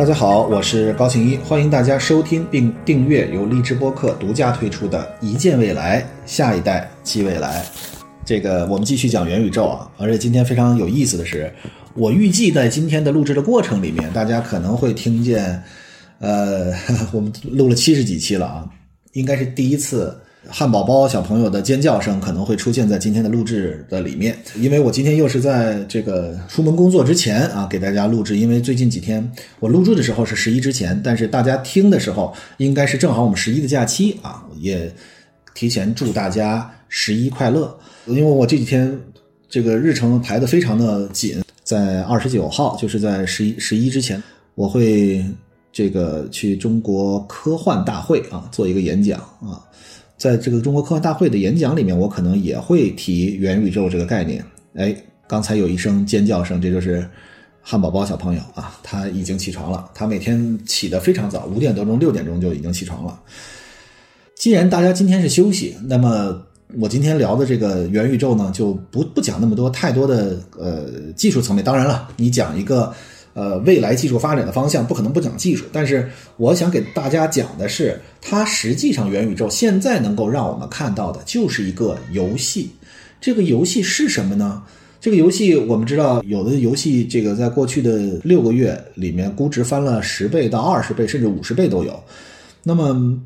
大家好，我是高庆一，欢迎大家收听并订阅由荔枝播客独家推出的《一见未来，下一代即未来》。这个我们继续讲元宇宙啊，而且今天非常有意思的是，我预计在今天的录制的过程里面，大家可能会听见，呃，我们录了七十几期了啊，应该是第一次。汉堡包小朋友的尖叫声可能会出现在今天的录制的里面，因为我今天又是在这个出门工作之前啊，给大家录制。因为最近几天我录制的时候是十一之前，但是大家听的时候应该是正好我们十一的假期啊，也提前祝大家十一快乐。因为我这几天这个日程排的非常的紧，在二十九号，就是在十一十一之前，我会这个去中国科幻大会啊做一个演讲啊。在这个中国科幻大会的演讲里面，我可能也会提元宇宙这个概念。哎，刚才有一声尖叫声，这就是汉堡包小朋友啊，他已经起床了。他每天起得非常早，五点多钟、六点钟就已经起床了。既然大家今天是休息，那么我今天聊的这个元宇宙呢，就不不讲那么多太多的呃技术层面。当然了，你讲一个。呃，未来技术发展的方向不可能不讲技术，但是我想给大家讲的是，它实际上元宇宙现在能够让我们看到的就是一个游戏。这个游戏是什么呢？这个游戏我们知道，有的游戏这个在过去的六个月里面估值翻了十倍到二十倍，甚至五十倍都有。那么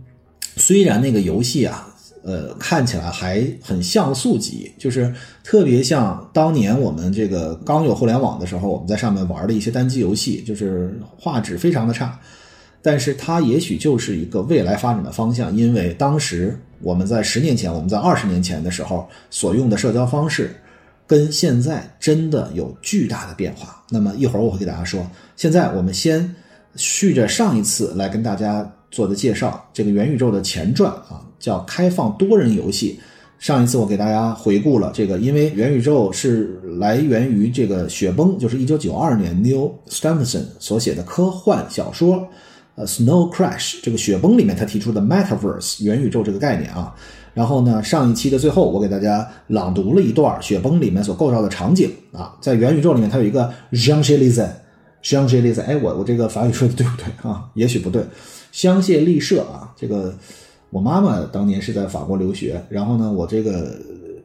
虽然那个游戏啊。呃，看起来还很像素级，就是特别像当年我们这个刚有互联网的时候，我们在上面玩的一些单机游戏，就是画质非常的差。但是它也许就是一个未来发展的方向，因为当时我们在十年前，我们在二十年前的时候所用的社交方式，跟现在真的有巨大的变化。那么一会儿我会给大家说，现在我们先续着上一次来跟大家做的介绍，这个元宇宙的前传啊。叫开放多人游戏。上一次我给大家回顾了这个，因为元宇宙是来源于这个雪崩，就是一九九二年 Neil Stephenson 所写的科幻小说，呃，Snow Crash 这个雪崩里面他提出的 Metaverse 元宇宙这个概念啊。然后呢，上一期的最后我给大家朗读了一段雪崩里面所构造的场景啊，在元宇宙里面它有一个 Jean c h e l i z e j e a n c h e l i z e 哎，我我这个法语说的对不对啊？也许不对，香榭丽舍啊，这个。我妈妈当年是在法国留学，然后呢，我这个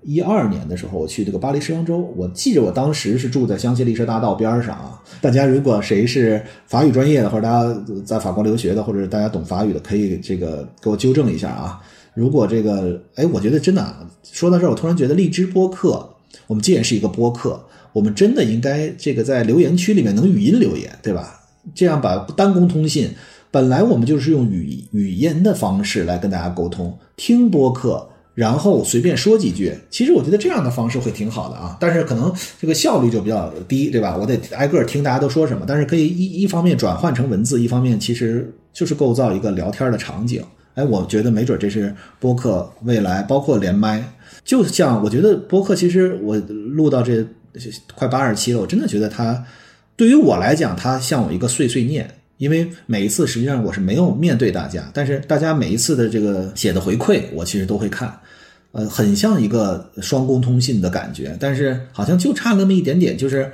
一二年的时候，我去这个巴黎时装周，我记着我当时是住在香榭丽舍大道边上啊。大家如果谁是法语专业的，或者大家在法国留学的，或者大家懂法语的，可以这个给我纠正一下啊。如果这个，哎，我觉得真的说到这儿，我突然觉得荔枝播客，我们既然是一个播客，我们真的应该这个在留言区里面能语音留言，对吧？这样把单工通信。本来我们就是用语语言的方式来跟大家沟通，听播客，然后随便说几句。其实我觉得这样的方式会挺好的啊，但是可能这个效率就比较低，对吧？我得挨个听大家都说什么，但是可以一一方面转换成文字，一方面其实就是构造一个聊天的场景。哎，我觉得没准这是播客未来，包括连麦，就像我觉得播客，其实我录到这快八十期了，我真的觉得它对于我来讲，它像我一个碎碎念。因为每一次实际上我是没有面对大家，但是大家每一次的这个写的回馈，我其实都会看，呃，很像一个双工通信的感觉。但是好像就差那么一点点，就是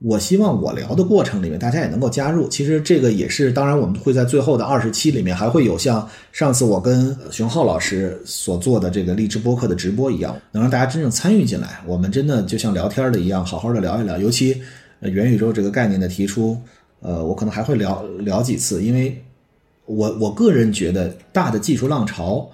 我希望我聊的过程里面大家也能够加入。其实这个也是，当然我们会在最后的二十期里面还会有像上次我跟熊浩老师所做的这个励志播客的直播一样，能让大家真正参与进来。我们真的就像聊天的一样，好好的聊一聊。尤其元宇宙这个概念的提出。呃，我可能还会聊聊几次，因为我我个人觉得大的技术浪潮，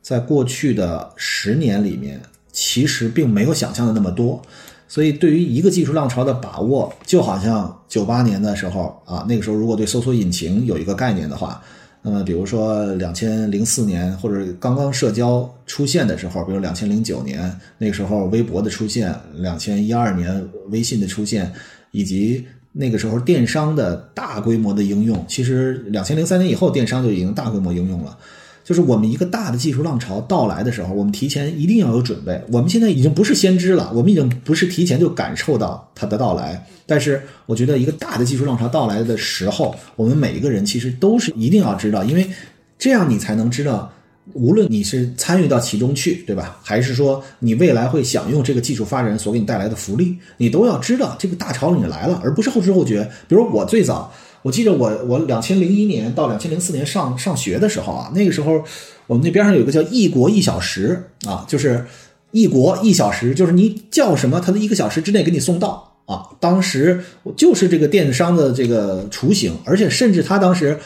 在过去的十年里面，其实并没有想象的那么多，所以对于一个技术浪潮的把握，就好像九八年的时候啊，那个时候如果对搜索引擎有一个概念的话，那么比如说两千零四年或者刚刚社交出现的时候，比如两千零九年那个时候微博的出现，两千一二年微信的出现，以及。那个时候，电商的大规模的应用，其实两千零三年以后，电商就已经大规模应用了。就是我们一个大的技术浪潮到来的时候，我们提前一定要有准备。我们现在已经不是先知了，我们已经不是提前就感受到它的到来。但是，我觉得一个大的技术浪潮到来的时候，我们每一个人其实都是一定要知道，因为这样你才能知道。无论你是参与到其中去，对吧？还是说你未来会享用这个技术发展所给你带来的福利，你都要知道这个大潮你来了，而不是后知后觉。比如我最早我记得我我两千零一年到两千零四年上上学的时候啊，那个时候我们那边上有个叫“一国一小时”啊，就是一国一小时，就是你叫什么，它的一个小时之内给你送到啊。当时就是这个电商的这个雏形，而且甚至他当时。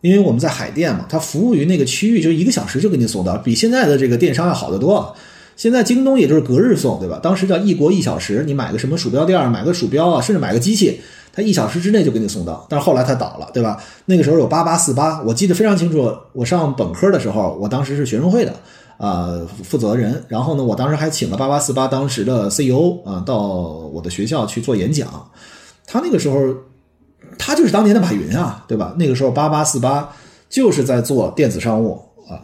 因为我们在海淀嘛，它服务于那个区域，就一个小时就给你送到，比现在的这个电商要好得多。现在京东也就是隔日送，对吧？当时叫一国一小时，你买个什么鼠标垫，买个鼠标啊，甚至买个机器，它一小时之内就给你送到。但是后来它倒了，对吧？那个时候有八八四八，我记得非常清楚。我上本科的时候，我当时是学生会的啊负责人，然后呢，我当时还请了八八四八当时的 CEO 啊到我的学校去做演讲，他那个时候。他就是当年的马云啊，对吧？那个时候八八四八就是在做电子商务啊，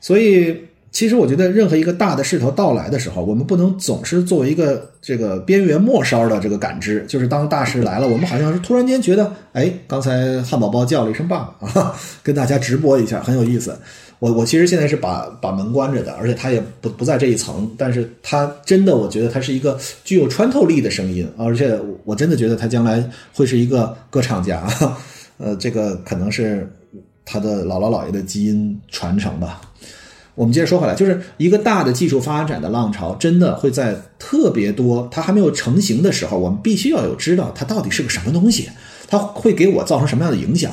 所以其实我觉得任何一个大的势头到来的时候，我们不能总是作为一个这个边缘末梢的这个感知，就是当大势来了，我们好像是突然间觉得，哎，刚才汉堡包叫了一声爸爸啊，跟大家直播一下，很有意思。我我其实现在是把把门关着的，而且他也不不在这一层，但是他真的，我觉得他是一个具有穿透力的声音，而且我真的觉得他将来会是一个歌唱家，呃，这个可能是他的姥姥姥爷的基因传承吧。我们接着说回来，就是一个大的技术发展的浪潮，真的会在特别多它还没有成型的时候，我们必须要有知道它到底是个什么东西，它会给我造成什么样的影响。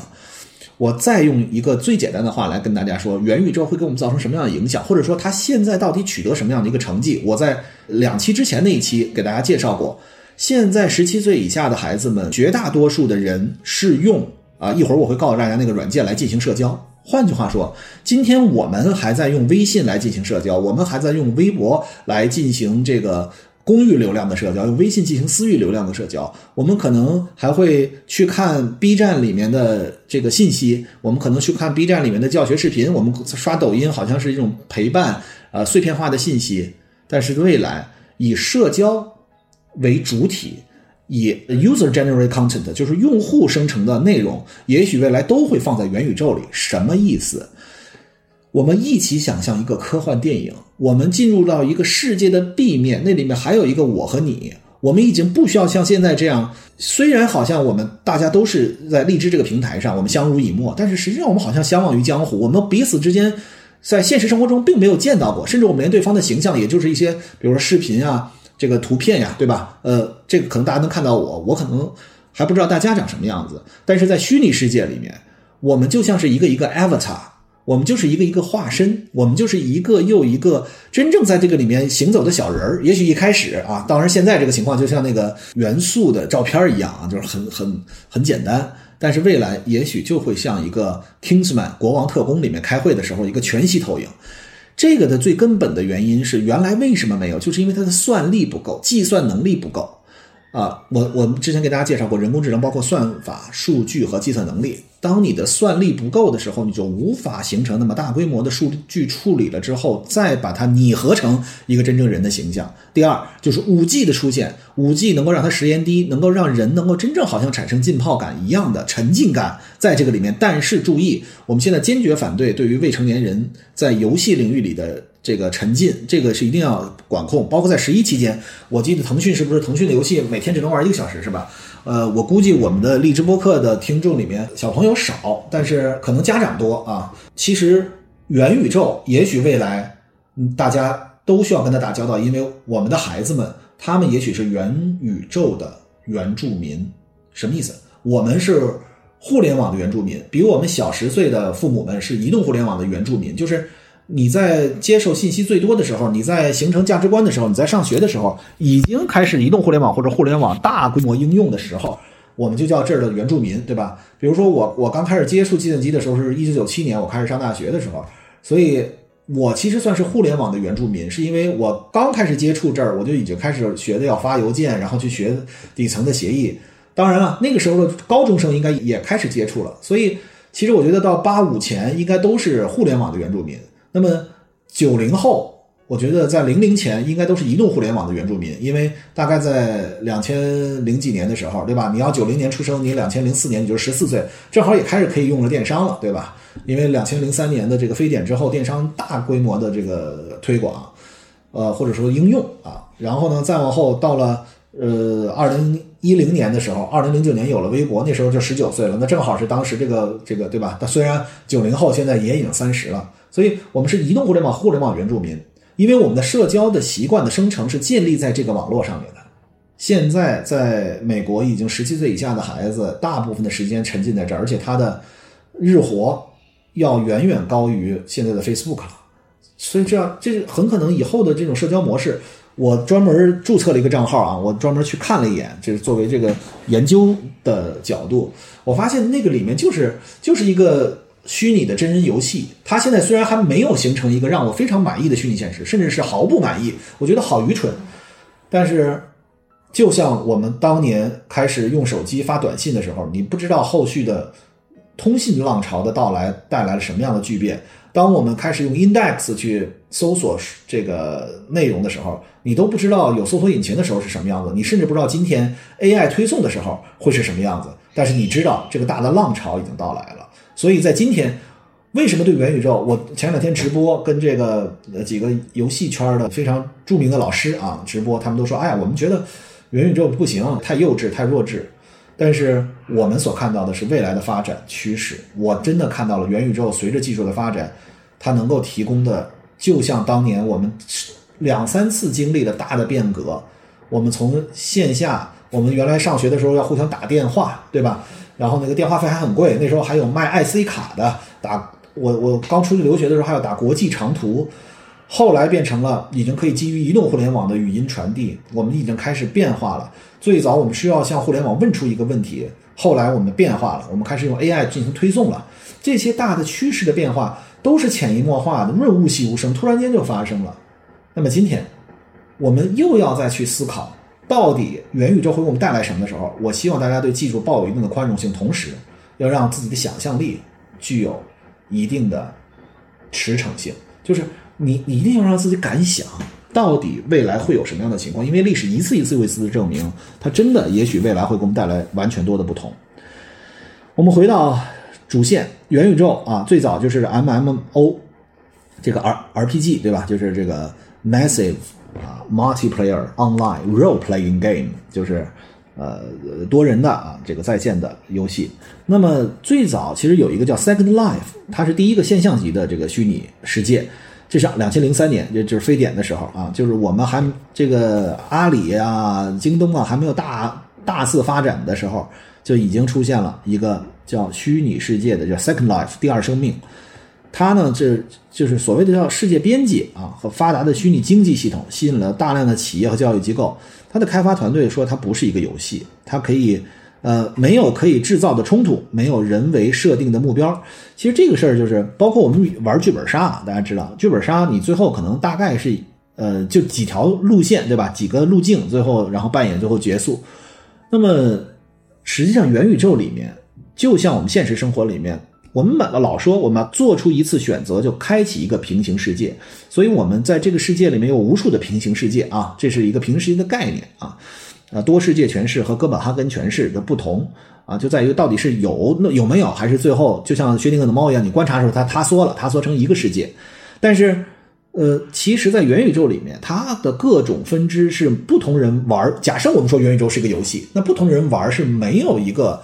我再用一个最简单的话来跟大家说，元宇宙会给我们造成什么样的影响，或者说它现在到底取得什么样的一个成绩？我在两期之前那一期给大家介绍过，现在十七岁以下的孩子们，绝大多数的人是用啊，一会儿我会告诉大家那个软件来进行社交。换句话说，今天我们还在用微信来进行社交，我们还在用微博来进行这个。公域流量的社交，用微信进行私域流量的社交，我们可能还会去看 B 站里面的这个信息，我们可能去看 B 站里面的教学视频，我们刷抖音好像是一种陪伴，呃，碎片化的信息。但是未来以社交为主体，以 user generated content，就是用户生成的内容，也许未来都会放在元宇宙里。什么意思？我们一起想象一个科幻电影，我们进入到一个世界的 B 面，那里面还有一个我和你。我们已经不需要像现在这样，虽然好像我们大家都是在荔枝这个平台上，我们相濡以沫，但是实际上我们好像相忘于江湖。我们彼此之间在现实生活中并没有见到过，甚至我们连对方的形象，也就是一些比如说视频啊、这个图片呀，对吧？呃，这个可能大家能看到我，我可能还不知道大家长什么样子。但是在虚拟世界里面，我们就像是一个一个 avatar。我们就是一个一个化身，我们就是一个又一个真正在这个里面行走的小人儿。也许一开始啊，当然现在这个情况就像那个元素的照片一样啊，就是很很很简单。但是未来也许就会像一个 Kingsman 国王特工里面开会的时候一个全息投影。这个的最根本的原因是，原来为什么没有？就是因为它的算力不够，计算能力不够。啊，我我们之前给大家介绍过，人工智能包括算法、数据和计算能力。当你的算力不够的时候，你就无法形成那么大规模的数据处理了之后，再把它拟合成一个真正人的形象。第二，就是五 G 的出现，五 G 能够让它时延低，能够让人能够真正好像产生浸泡感一样的沉浸感在这个里面。但是注意，我们现在坚决反对对于未成年人在游戏领域里的。这个沉浸，这个是一定要管控，包括在十一期间，我记得腾讯是不是腾讯的游戏每天只能玩一个小时，是吧？呃，我估计我们的荔枝播客的听众里面小朋友少，但是可能家长多啊。其实元宇宙也许未来，嗯，大家都需要跟他打交道，因为我们的孩子们，他们也许是元宇宙的原住民，什么意思？我们是互联网的原住民，比我们小十岁的父母们是移动互联网的原住民，就是。你在接受信息最多的时候，你在形成价值观的时候，你在上学的时候，已经开始移动互联网或者互联网大规模应用的时候，我们就叫这儿的原住民，对吧？比如说我我刚开始接触计算机的时候是一九九七年，我开始上大学的时候，所以我其实算是互联网的原住民，是因为我刚开始接触这儿，我就已经开始学的要发邮件，然后去学底层的协议。当然了，那个时候的高中生应该也开始接触了，所以其实我觉得到八五前应该都是互联网的原住民。那么九零后，我觉得在零零前应该都是移动互联网的原住民，因为大概在两千零几年的时候，对吧？你要九零年出生，你两千零四年你就十四岁，正好也开始可以用了电商了，对吧？因为两千零三年的这个非典之后，电商大规模的这个推广，呃，或者说应用啊，然后呢，再往后到了呃二零。一零年的时候，二零零九年有了微博，那时候就十九岁了，那正好是当时这个这个对吧？他虽然九零后，现在也已经三十了，所以我们是移动互联网互联网原住民，因为我们的社交的习惯的生成是建立在这个网络上面的。现在在美国，已经十七岁以下的孩子，大部分的时间沉浸在这儿，而且他的日活要远远高于现在的 Facebook 了。所以这样，这很可能以后的这种社交模式，我专门注册了一个账号啊，我专门去看了一眼，就是作为这个研究的角度，我发现那个里面就是就是一个虚拟的真人游戏。它现在虽然还没有形成一个让我非常满意的虚拟现实，甚至是毫不满意，我觉得好愚蠢，但是。就像我们当年开始用手机发短信的时候，你不知道后续的通信浪潮的到来带来了什么样的巨变。当我们开始用 index 去搜索这个内容的时候，你都不知道有搜索引擎的时候是什么样子，你甚至不知道今天 AI 推送的时候会是什么样子。但是你知道这个大的浪潮已经到来了。所以在今天，为什么对元宇宙？我前两天直播跟这个呃几个游戏圈的非常著名的老师啊直播，他们都说：“哎呀，我们觉得。”元宇宙不行，太幼稚，太弱智。但是我们所看到的是未来的发展趋势。我真的看到了元宇宙随着技术的发展，它能够提供的，就像当年我们两三次经历的大的变革。我们从线下，我们原来上学的时候要互相打电话，对吧？然后那个电话费还很贵，那时候还有卖 IC 卡的。打我我刚出去留学的时候还要打国际长途。后来变成了已经可以基于移动互联网的语音传递，我们已经开始变化了。最早我们需要向互联网问出一个问题，后来我们变化了，我们开始用 AI 进行推送了。这些大的趋势的变化都是潜移默化的，润物细无声，突然间就发生了。那么今天我们又要再去思考，到底元宇宙会给我们带来什么的时候，我希望大家对技术抱有一定的宽容性，同时要让自己的想象力具有一定的驰骋性，就是。你你一定要让自己敢想，到底未来会有什么样的情况？因为历史一次一次又一次的证明，它真的也许未来会给我们带来完全多的不同。我们回到主线，元宇宙啊，最早就是 M M O 这个 R R P G 对吧？就是这个 Massive 啊 Multiplayer Online Role Playing Game，就是呃多人的啊这个在线的游戏。那么最早其实有一个叫 Second Life，它是第一个现象级的这个虚拟世界。这是两千零三年，就就是非典的时候啊，就是我们还这个阿里啊、京东啊还没有大大肆发展的时候，就已经出现了一个叫虚拟世界的叫 Second Life 第二生命。它呢，这就是所谓的叫世界边界啊和发达的虚拟经济系统，吸引了大量的企业和教育机构。它的开发团队说，它不是一个游戏，它可以。呃，没有可以制造的冲突，没有人为设定的目标。其实这个事儿就是，包括我们玩剧本杀，大家知道，剧本杀你最后可能大概是，呃，就几条路线，对吧？几个路径，最后然后扮演最后结束。那么实际上元宇宙里面，就像我们现实生活里面，我们老老说我们要做出一次选择就开启一个平行世界，所以我们在这个世界里面有无数的平行世界啊，这是一个平行世界的概念啊。啊，多世界诠释和哥本哈根诠释的不同啊，就在于到底是有那有没有，还是最后就像薛定谔的猫一样，你观察的时候它塌缩了，塌缩成一个世界。但是，呃，其实，在元宇宙里面，它的各种分支是不同人玩。假设我们说元宇宙是一个游戏，那不同人玩是没有一个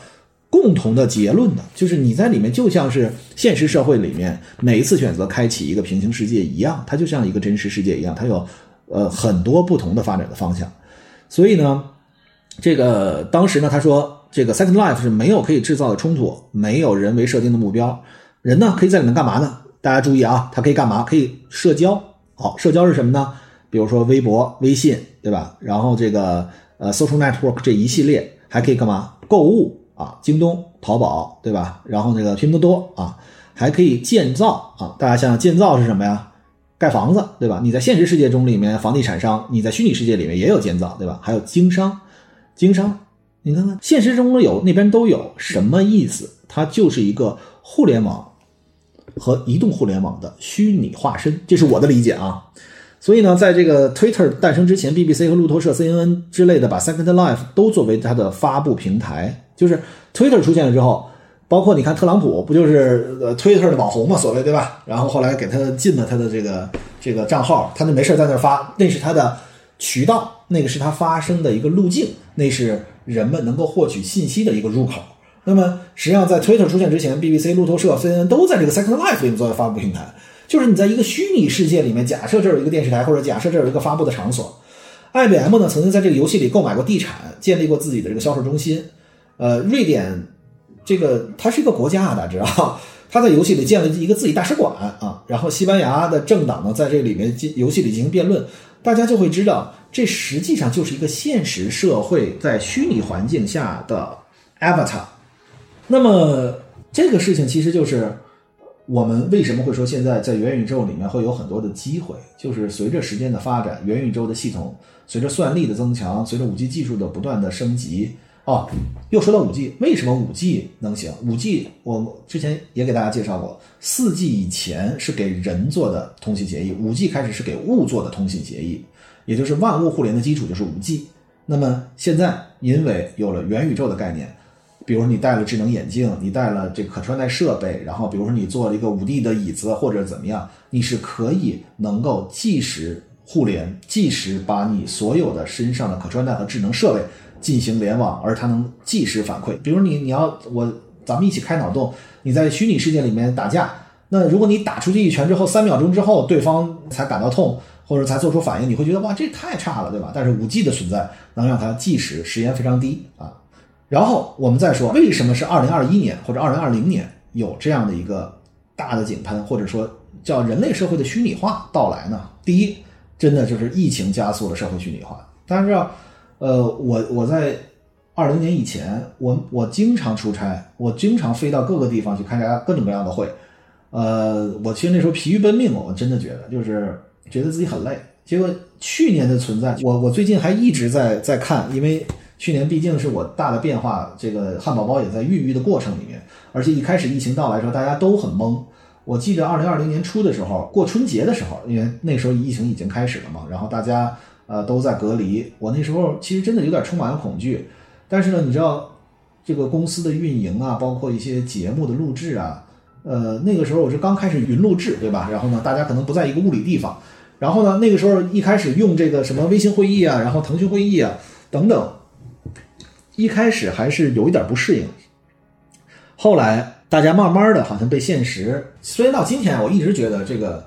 共同的结论的，就是你在里面就像是现实社会里面每一次选择开启一个平行世界一样，它就像一个真实世界一样，它有呃很多不同的发展的方向。所以呢，这个当时呢，他说这个 Second Life 是没有可以制造的冲突，没有人为设定的目标，人呢可以在里面干嘛呢？大家注意啊，它可以干嘛？可以社交。好，社交是什么呢？比如说微博、微信，对吧？然后这个呃 Social Network 这一系列还可以干嘛？购物啊，京东、淘宝，对吧？然后那个拼多多啊，还可以建造啊。大家想想，建造是什么呀？盖房子，对吧？你在现实世界中里面，房地产商；你在虚拟世界里面也有建造，对吧？还有经商，经商，你看看，现实中有，那边都有，什么意思？它就是一个互联网和移动互联网的虚拟化身，这是我的理解啊。所以呢，在这个 Twitter 诞生之前，BBC 和路透社、CNN 之类的把 Second Life 都作为它的发布平台，就是 Twitter 出现了之后。包括你看特朗普不就是呃 Twitter 的网红嘛，所谓对吧？然后后来给他禁了他的这个这个账号，他就没事在那发，那是他的渠道，那个是他发声的一个路径，那是人们能够获取信息的一个入口。那么实际上在 Twitter 出现之前，BBC、路透社、CNN 都在这个 Second Life 里面作为发布平台。就是你在一个虚拟世界里面，假设这有一个电视台，或者假设这有一个发布的场所。IBM 呢曾经在这个游戏里购买过地产，建立过自己的这个销售中心。呃，瑞典这个它是一个国家啊，大家知道，它在游戏里建了一个自己大使馆啊。然后西班牙的政党呢在这里面进游戏里进行辩论，大家就会知道，这实际上就是一个现实社会在虚拟环境下的 Avatar。那么这个事情其实就是。我们为什么会说现在在元宇宙里面会有很多的机会？就是随着时间的发展，元宇宙的系统随着算力的增强，随着五 G 技术的不断的升级，哦，又说到五 G，为什么五 G 能行？五 G 我之前也给大家介绍过，四 G 以前是给人做的通信协议，五 G 开始是给物做的通信协议，也就是万物互联的基础就是五 G。那么现在因为有了元宇宙的概念。比如说你戴了智能眼镜，你戴了这个可穿戴设备，然后比如说你做了一个五 D 的椅子或者怎么样，你是可以能够即时互联，即时把你所有的身上的可穿戴和智能设备进行联网，而它能即时反馈。比如你你要我咱们一起开脑洞，你在虚拟世界里面打架，那如果你打出去一拳之后，三秒钟之后对方才感到痛或者才做出反应，你会觉得哇这太差了，对吧？但是五 G 的存在能让它即时时延非常低啊。然后我们再说，为什么是二零二一年或者二零二零年有这样的一个大的井喷，或者说叫人类社会的虚拟化到来呢？第一，真的就是疫情加速了社会虚拟化。大家知道，呃，我我在二零年以前，我我经常出差，我经常飞到各个地方去参加各种各样的会。呃，我其实那时候疲于奔命，我真的觉得就是觉得自己很累。结果去年的存在，我我最近还一直在在看，因为。去年毕竟是我大的变化，这个汉堡包也在孕育的过程里面，而且一开始疫情到来的时候，大家都很懵。我记得二零二零年初的时候，过春节的时候，因为那时候疫情已经开始了嘛，然后大家呃都在隔离，我那时候其实真的有点充满了恐惧。但是呢，你知道这个公司的运营啊，包括一些节目的录制啊，呃那个时候我是刚开始云录制，对吧？然后呢，大家可能不在一个物理地方，然后呢那个时候一开始用这个什么微信会议啊，然后腾讯会议啊等等。一开始还是有一点不适应，后来大家慢慢的好像被现实。虽然到今天，我一直觉得这个，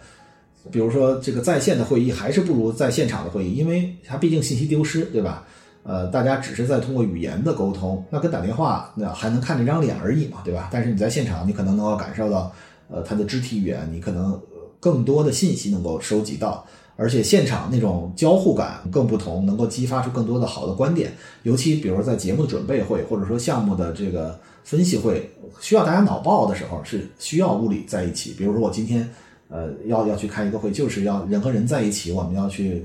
比如说这个在线的会议还是不如在现场的会议，因为它毕竟信息丢失，对吧？呃，大家只是在通过语言的沟通，那跟打电话那还能看这张脸而已嘛，对吧？但是你在现场，你可能能够感受到，呃，他的肢体语言，你可能更多的信息能够收集到。而且现场那种交互感更不同，能够激发出更多的好的观点。尤其比如说在节目的准备会，或者说项目的这个分析会，需要大家脑爆的时候，是需要物理在一起。比如说我今天，呃，要要去开一个会，就是要人和人在一起，我们要去，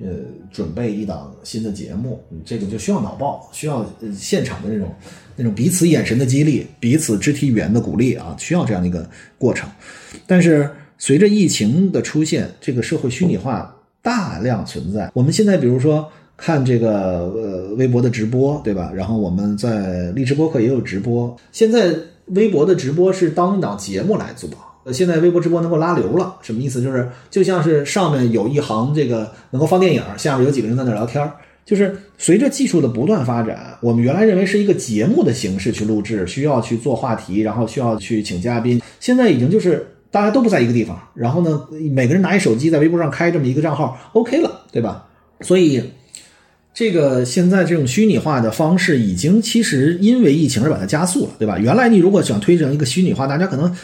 呃，准备一档新的节目，这个就需要脑爆，需要现场的那种那种彼此眼神的激励，彼此肢体语言的鼓励啊，需要这样的一个过程。但是。随着疫情的出现，这个社会虚拟化大量存在。我们现在比如说看这个呃微博的直播，对吧？然后我们在荔枝播客也有直播。现在微博的直播是当一档节目来做。现在微博直播能够拉流了，什么意思？就是就像是上面有一行这个能够放电影，下面有几个人在那聊天。就是随着技术的不断发展，我们原来认为是一个节目的形式去录制，需要去做话题，然后需要去请嘉宾，现在已经就是。大家都不在一个地方，然后呢，每个人拿一手机在微博上开这么一个账号，OK 了，对吧？所以，这个现在这种虚拟化的方式已经其实因为疫情而把它加速了，对吧？原来你如果想推成一个虚拟化，大家可能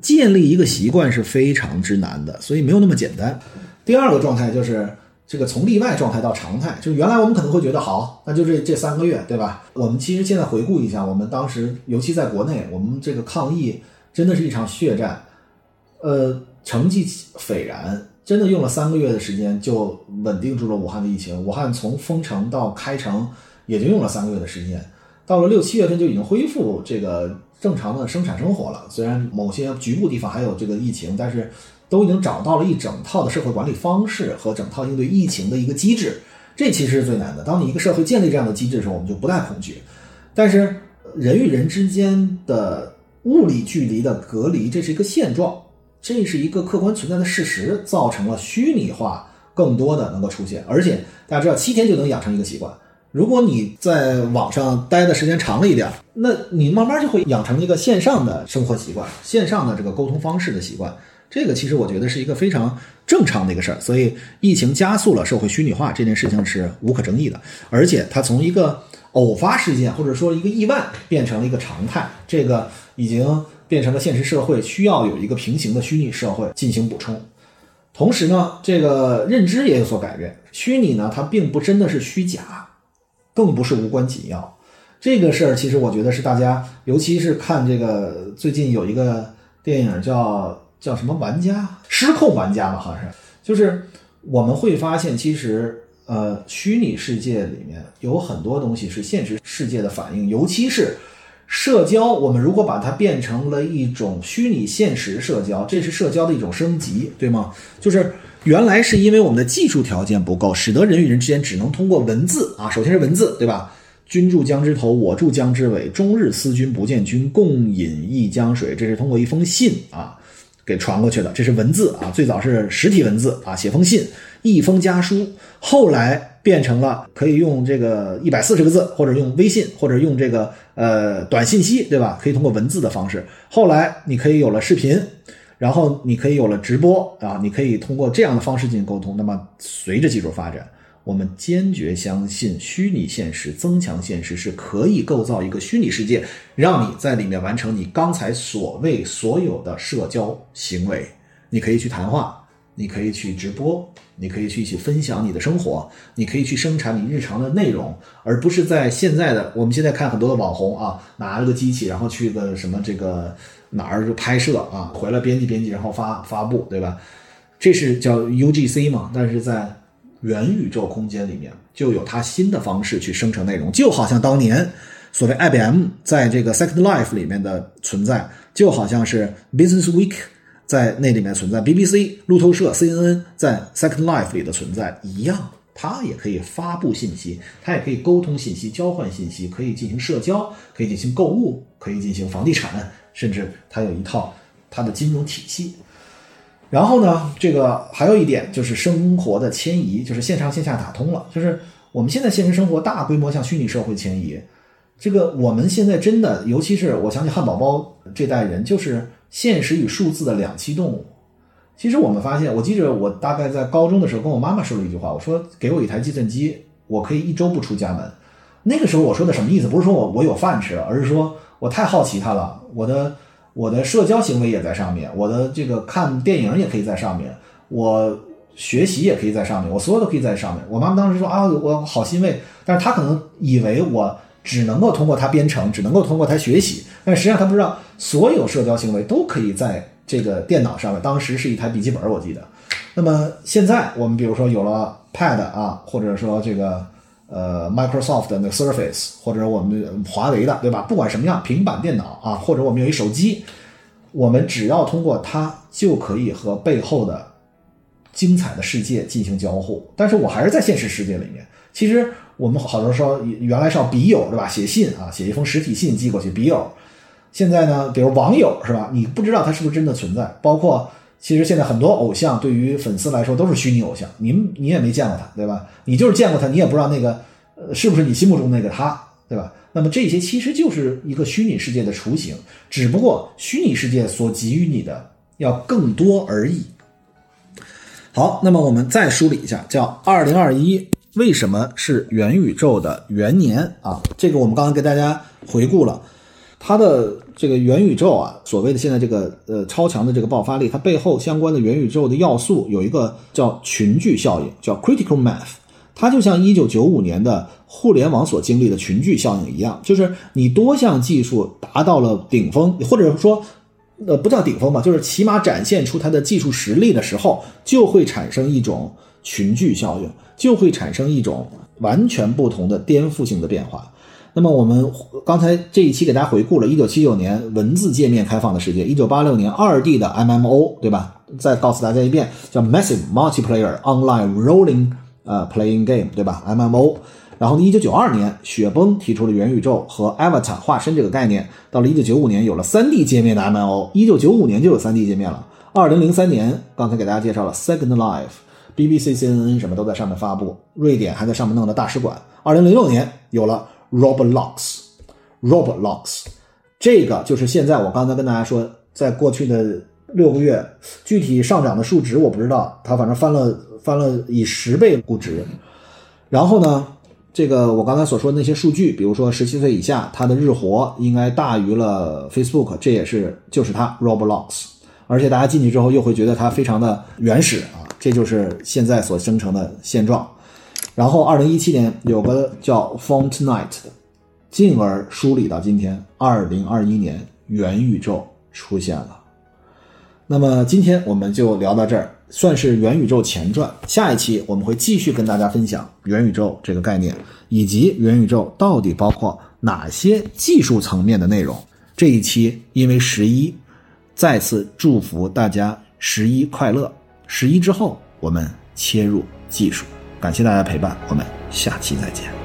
建立一个习惯是非常之难的，所以没有那么简单。第二个状态就是这个从例外状态到常态，就原来我们可能会觉得好，那就这这三个月，对吧？我们其实现在回顾一下，我们当时尤其在国内，我们这个抗疫真的是一场血战。呃，成绩斐然，真的用了三个月的时间就稳定住了武汉的疫情。武汉从封城到开城也就用了三个月的时间，到了六七月份就已经恢复这个正常的生产生活了。虽然某些局部地方还有这个疫情，但是都已经找到了一整套的社会管理方式和整套应对疫情的一个机制。这其实是最难的。当你一个社会建立这样的机制的时候，我们就不太恐惧。但是人与人之间的物理距离的隔离，这是一个现状。这是一个客观存在的事实，造成了虚拟化更多的能够出现，而且大家知道七天就能养成一个习惯，如果你在网上待的时间长了一点，那你慢慢就会养成一个线上的生活习惯，线上的这个沟通方式的习惯。这个其实我觉得是一个非常正常的一个事儿。所以疫情加速了社会虚拟化这件事情是无可争议的，而且它从一个偶发事件或者说一个意外变成了一个常态，这个已经变成了现实社会需要有一个平行的虚拟社会进行补充。同时呢，这个认知也有所改变，虚拟呢它并不真的是虚假。更不是无关紧要，这个事儿其实我觉得是大家，尤其是看这个最近有一个电影叫叫什么玩家失控玩家吧，好像是，就是我们会发现，其实呃，虚拟世界里面有很多东西是现实世界的反应，尤其是社交，我们如果把它变成了一种虚拟现实社交，这是社交的一种升级，对吗？就是。原来是因为我们的技术条件不够，使得人与人之间只能通过文字啊，首先是文字，对吧？君住江之头，我住江之尾，终日思君不见君，共饮一江水。这是通过一封信啊给传过去的，这是文字啊，最早是实体文字啊，写封信，一封家书，后来变成了可以用这个一百四十个字，或者用微信，或者用这个呃短信息，对吧？可以通过文字的方式，后来你可以有了视频。然后你可以有了直播啊，你可以通过这样的方式进行沟通。那么随着技术发展，我们坚决相信虚拟现实增强现实是可以构造一个虚拟世界，让你在里面完成你刚才所谓所有的社交行为。你可以去谈话，你可以去直播，你可以去一起分享你的生活，你可以去生产你日常的内容，而不是在现在的我们现在看很多的网红啊，拿了个机器，然后去个什么这个。哪儿就拍摄啊，回来编辑编辑，然后发发布，对吧？这是叫 UGC 嘛？但是在元宇宙空间里面，就有它新的方式去生成内容，就好像当年所谓 IBM 在这个 Second Life 里面的存在，就好像是 Business Week 在那里面存在，BBC 路透社 CNN 在 Second Life 里的存在一样，它也可以发布信息，它也可以沟通信息、交换信息，可以进行社交，可以进行购物，可以进行房地产。甚至它有一套它的金融体系，然后呢，这个还有一点就是生活的迁移，就是线上线下打通了。就是我们现在现实生活大规模向虚拟社会迁移，这个我们现在真的，尤其是我想起汉堡包这代人，就是现实与数字的两栖动物。其实我们发现，我记着我大概在高中的时候跟我妈妈说了一句话，我说给我一台计算机，我可以一周不出家门。那个时候我说的什么意思？不是说我我有饭吃，而是说。我太好奇它了，我的我的社交行为也在上面，我的这个看电影也可以在上面，我学习也可以在上面，我所有都可以在上面。我妈妈当时说啊，我好欣慰，但是她可能以为我只能够通过它编程，只能够通过它学习，但实际上她不知道所有社交行为都可以在这个电脑上面。当时是一台笔记本，我记得。那么现在我们比如说有了 Pad 啊，或者说这个。呃，Microsoft 的那个 Surface，或者我们华为的，对吧？不管什么样，平板电脑啊，或者我们有一手机，我们只要通过它，就可以和背后的精彩的世界进行交互。但是我还是在现实世界里面。其实我们好多说，原来是要笔友，对吧？写信啊，写一封实体信寄过去，笔友。现在呢，比如网友，是吧？你不知道他是不是真的存在，包括。其实现在很多偶像对于粉丝来说都是虚拟偶像，你你也没见过他，对吧？你就是见过他，你也不知道那个呃是不是你心目中那个他，对吧？那么这些其实就是一个虚拟世界的雏形，只不过虚拟世界所给予你的要更多而已。好，那么我们再梳理一下，叫二零二一为什么是元宇宙的元年啊？这个我们刚刚给大家回顾了。它的这个元宇宙啊，所谓的现在这个呃超强的这个爆发力，它背后相关的元宇宙的要素有一个叫群聚效应，叫 critical mass。它就像一九九五年的互联网所经历的群聚效应一样，就是你多项技术达到了顶峰，或者说呃不叫顶峰吧，就是起码展现出它的技术实力的时候，就会产生一种群聚效应，就会产生一种完全不同的颠覆性的变化。那么我们刚才这一期给大家回顾了1979年文字界面开放的世界，1986年二 D 的 MMO，对吧？再告诉大家一遍，叫 Massive Multiplayer Online Rolling 呃 Playing Game，对吧？MMO。然后呢，1992年雪崩提出了元宇宙和 Avatar 化身这个概念，到了1995年有了 3D 界面的 MMO，1995 年就有 3D 界面了。2003年刚才给大家介绍了 Second Life。BBC、CNN 什么都在上面发布，瑞典还在上面弄的大使馆。二零零六年有了 Roblox，Roblox，这个就是现在我刚才跟大家说，在过去的六个月，具体上涨的数值我不知道，它反正翻了翻了以十倍估值。然后呢，这个我刚才所说的那些数据，比如说十七岁以下，它的日活应该大于了 Facebook，这也是就是它 Roblox。而且大家进去之后又会觉得它非常的原始啊，这就是现在所生成的现状。然后二零一七年有个叫 fortnight 的，进而梳理到今天二零二一年元宇宙出现了。那么今天我们就聊到这儿，算是元宇宙前传。下一期我们会继续跟大家分享元宇宙这个概念，以及元宇宙到底包括哪些技术层面的内容。这一期因为十一。再次祝福大家十一快乐！十一之后，我们切入技术。感谢大家陪伴，我们下期再见。